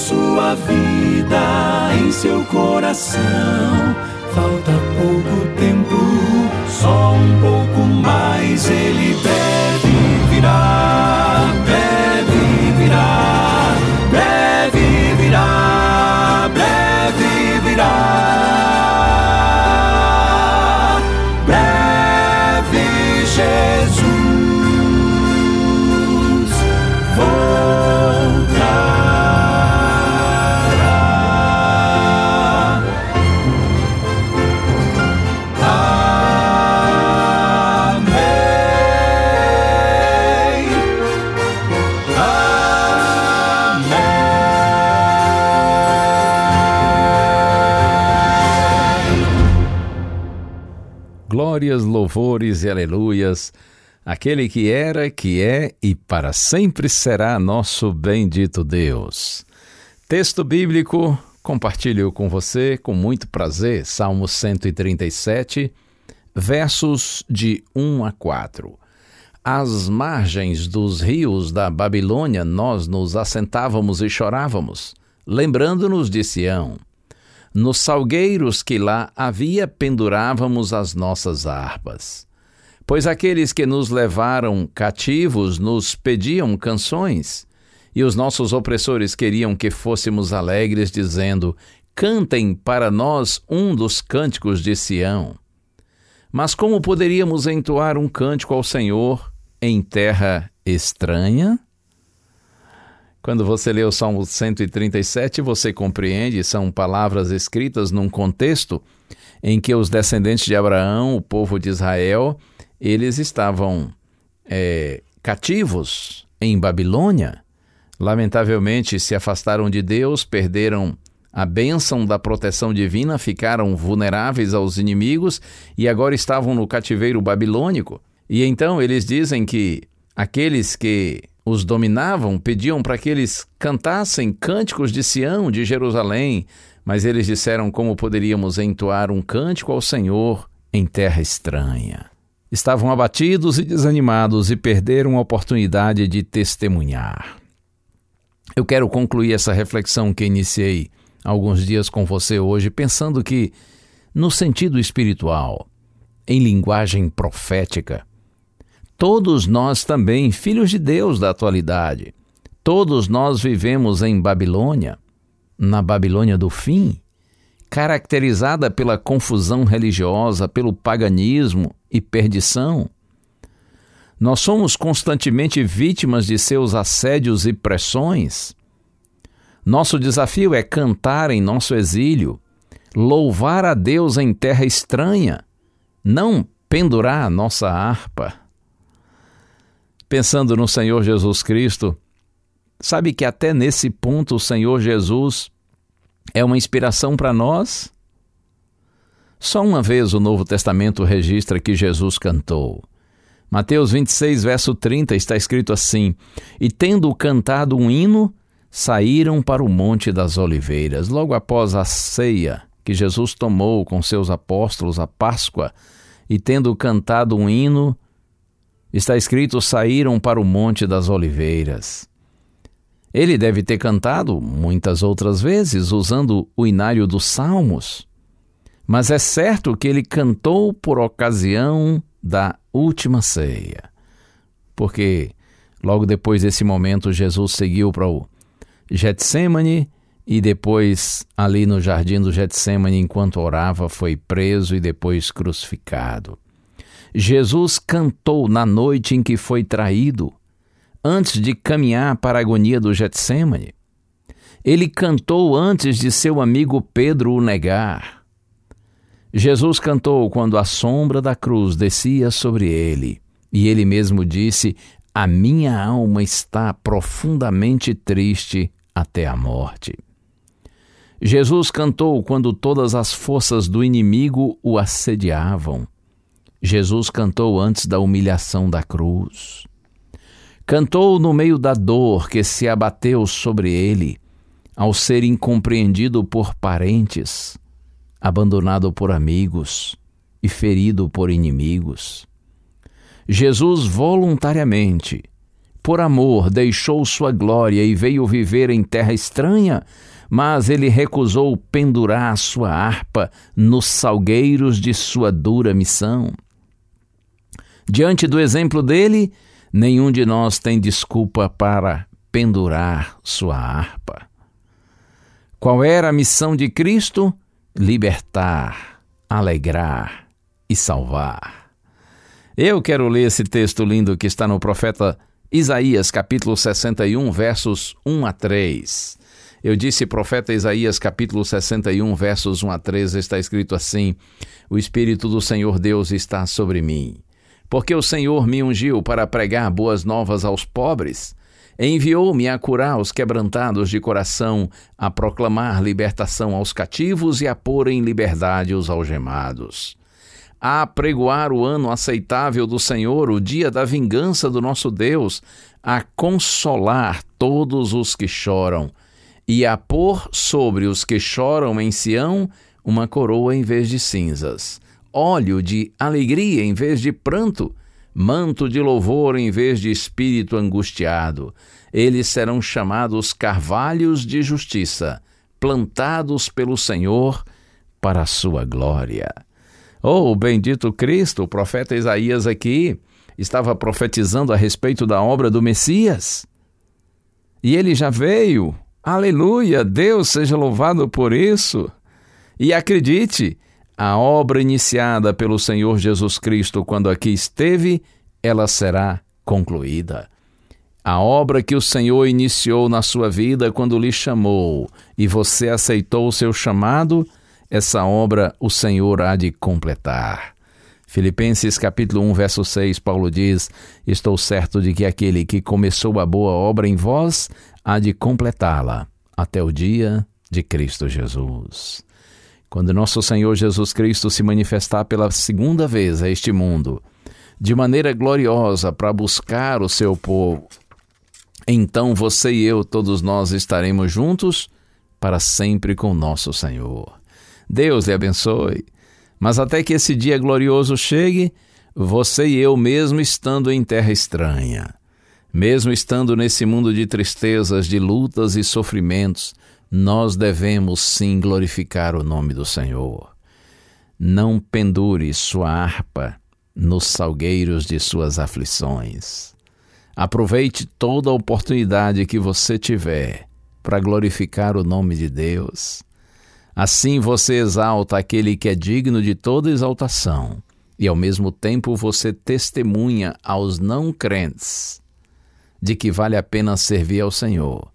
Sua vida, em seu coração, falta pouco tempo, só um pouco mais ele deve virar, Glórias, louvores e aleluias. Aquele que era, que é e para sempre será nosso bendito Deus. Texto bíblico, compartilho com você com muito prazer, Salmo 137, versos de 1 a 4. Às margens dos rios da Babilônia nós nos assentávamos e chorávamos, lembrando-nos de Sião. Nos salgueiros que lá havia pendurávamos as nossas harpas. Pois aqueles que nos levaram cativos nos pediam canções, e os nossos opressores queriam que fôssemos alegres, dizendo: Cantem para nós um dos cânticos de Sião. Mas como poderíamos entoar um cântico ao Senhor em terra estranha? Quando você lê o Salmo 137, você compreende, são palavras escritas num contexto em que os descendentes de Abraão, o povo de Israel, eles estavam é, cativos em Babilônia. Lamentavelmente se afastaram de Deus, perderam a bênção da proteção divina, ficaram vulneráveis aos inimigos e agora estavam no cativeiro babilônico. E então eles dizem que aqueles que os dominavam pediam para que eles cantassem cânticos de Sião, de Jerusalém, mas eles disseram como poderíamos entoar um cântico ao Senhor em terra estranha. Estavam abatidos e desanimados e perderam a oportunidade de testemunhar. Eu quero concluir essa reflexão que iniciei alguns dias com você hoje, pensando que, no sentido espiritual, em linguagem profética, todos nós também, filhos de Deus da atualidade, todos nós vivemos em Babilônia, na Babilônia do fim, caracterizada pela confusão religiosa, pelo paganismo e perdição. Nós somos constantemente vítimas de seus assédios e pressões. Nosso desafio é cantar em nosso exílio, louvar a Deus em terra estranha, não pendurar nossa harpa. Pensando no Senhor Jesus Cristo, sabe que até nesse ponto o Senhor Jesus é uma inspiração para nós? Só uma vez o Novo Testamento registra que Jesus cantou. Mateus 26, verso 30 está escrito assim: E tendo cantado um hino, saíram para o Monte das Oliveiras. Logo após a ceia que Jesus tomou com seus apóstolos, a Páscoa, e tendo cantado um hino, está escrito: saíram para o Monte das Oliveiras. Ele deve ter cantado muitas outras vezes usando o inário dos Salmos, mas é certo que ele cantou por ocasião da última ceia, porque logo depois desse momento Jesus seguiu para o Getsemane e depois ali no jardim do Getsemane enquanto orava foi preso e depois crucificado. Jesus cantou na noite em que foi traído, antes de caminhar para a agonia do Getsemane. Ele cantou antes de seu amigo Pedro o negar. Jesus cantou quando a sombra da cruz descia sobre ele, e ele mesmo disse: a minha alma está profundamente triste até a morte. Jesus cantou quando todas as forças do inimigo o assediavam. Jesus cantou antes da humilhação da cruz. Cantou no meio da dor que se abateu sobre ele, ao ser incompreendido por parentes, abandonado por amigos e ferido por inimigos. Jesus voluntariamente, por amor, deixou sua glória e veio viver em terra estranha, mas ele recusou pendurar sua harpa nos salgueiros de sua dura missão. Diante do exemplo dele, nenhum de nós tem desculpa para pendurar sua harpa. Qual era a missão de Cristo? Libertar, alegrar e salvar. Eu quero ler esse texto lindo que está no profeta Isaías, capítulo 61, versos 1 a 3. Eu disse profeta Isaías, capítulo 61, versos 1 a 3, está escrito assim: O Espírito do Senhor Deus está sobre mim, porque o Senhor me ungiu para pregar boas novas aos pobres. Enviou-me a curar os quebrantados de coração, a proclamar libertação aos cativos e a pôr em liberdade os algemados a pregoar o ano aceitável do Senhor, o dia da vingança do nosso Deus, a consolar todos os que choram e a pôr sobre os que choram em Sião uma coroa em vez de cinzas, óleo de alegria em vez de pranto, manto de louvor em vez de espírito angustiado. Eles serão chamados carvalhos de justiça, plantados pelo Senhor para a sua glória. Oh, bendito Cristo, o profeta Isaías aqui estava profetizando a respeito da obra do Messias. E ele já veio. Aleluia! Deus seja louvado por isso. E acredite, a obra iniciada pelo Senhor Jesus Cristo quando aqui esteve, ela será concluída. A obra que o Senhor iniciou na sua vida quando lhe chamou e você aceitou o seu chamado, essa obra o Senhor há de completar. Filipenses capítulo 1, verso 6, Paulo diz: Estou certo de que aquele que começou a boa obra em vós há de completá-la até o dia de Cristo Jesus. Quando nosso Senhor Jesus Cristo se manifestar pela segunda vez a este mundo, de maneira gloriosa para buscar o seu povo, então você e eu, todos nós, estaremos juntos para sempre com nosso Senhor. Deus lhe abençoe. Mas até que esse dia glorioso chegue, você e eu, mesmo estando em terra estranha, mesmo estando nesse mundo de tristezas, de lutas e sofrimentos, nós devemos sim glorificar o nome do Senhor. Não pendure sua harpa nos salgueiros de suas aflições. Aproveite toda a oportunidade que você tiver para glorificar o nome de Deus. Assim você exalta aquele que é digno de toda exaltação, e ao mesmo tempo você testemunha aos não crentes de que vale a pena servir ao Senhor,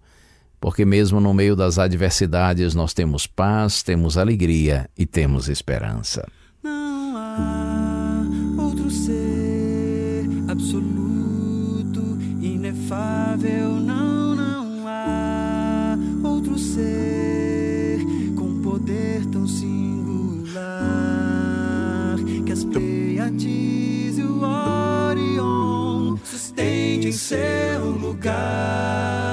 porque mesmo no meio das adversidades nós temos paz, temos alegria e temos esperança. Não há outro ser absoluto, inefável, não, não há outro ser poder tão singular que as Pleiades e o Orion. Sustente em seu lugar,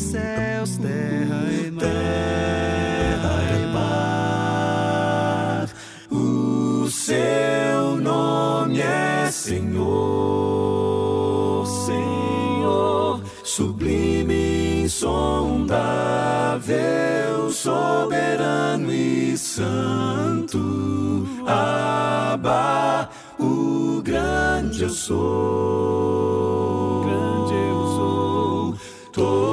céus, terra e mar. Terra e mar. O seu nome é Senhor, Senhor, sublime, insondável soberano e santo, Abba, o grande eu sou,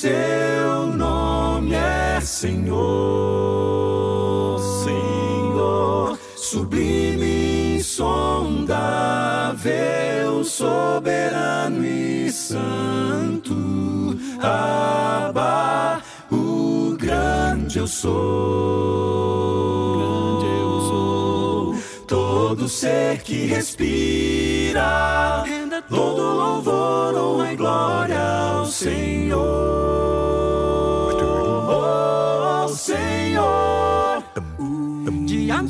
seu nome é Senhor, Senhor, sublime, insondável, soberano e santo. Abba, o grande eu sou. Grande eu sou. Todo ser que respira, renda todo louvor, honra e glória ao Senhor.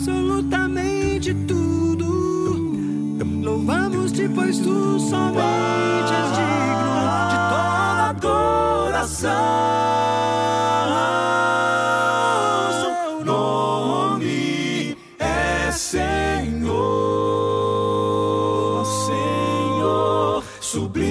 Absolutamente tudo. Louvamos-te, pois tu somente és digno de toda adoração. Seu nome é Senhor, Senhor, sublime,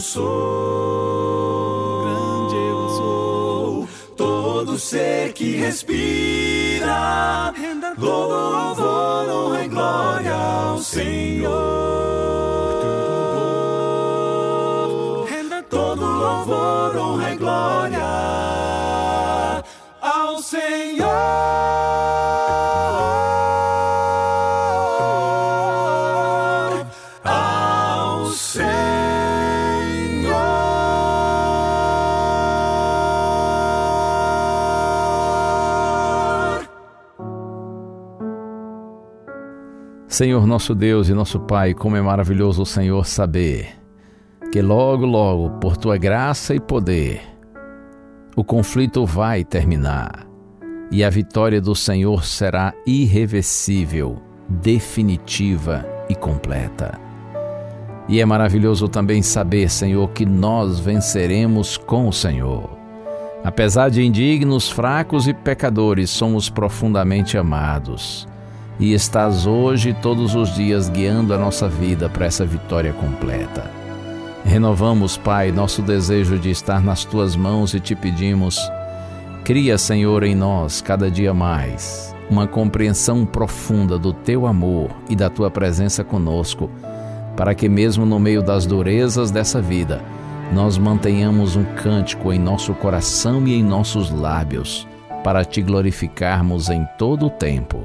sou. Grande eu sou. Todo ser que respira, todo louvor, honra e glória ao Senhor. Senhor nosso Deus e nosso Pai, como é maravilhoso o Senhor saber que logo, logo, por tua graça e poder, o conflito vai terminar e a vitória do Senhor será irreversível, definitiva e completa. E é maravilhoso também saber, Senhor, que nós venceremos com o Senhor. Apesar de indignos, fracos e pecadores, somos profundamente amados e estás hoje todos os dias guiando a nossa vida para essa vitória completa. Renovamos, Pai, nosso desejo de estar nas tuas mãos e te pedimos: cria, Senhor, em nós cada dia mais uma compreensão profunda do teu amor e da tua presença conosco, para que, mesmo no meio das durezas dessa vida, nós mantenhamos um cântico em nosso coração e em nossos lábios, para te glorificarmos em todo o tempo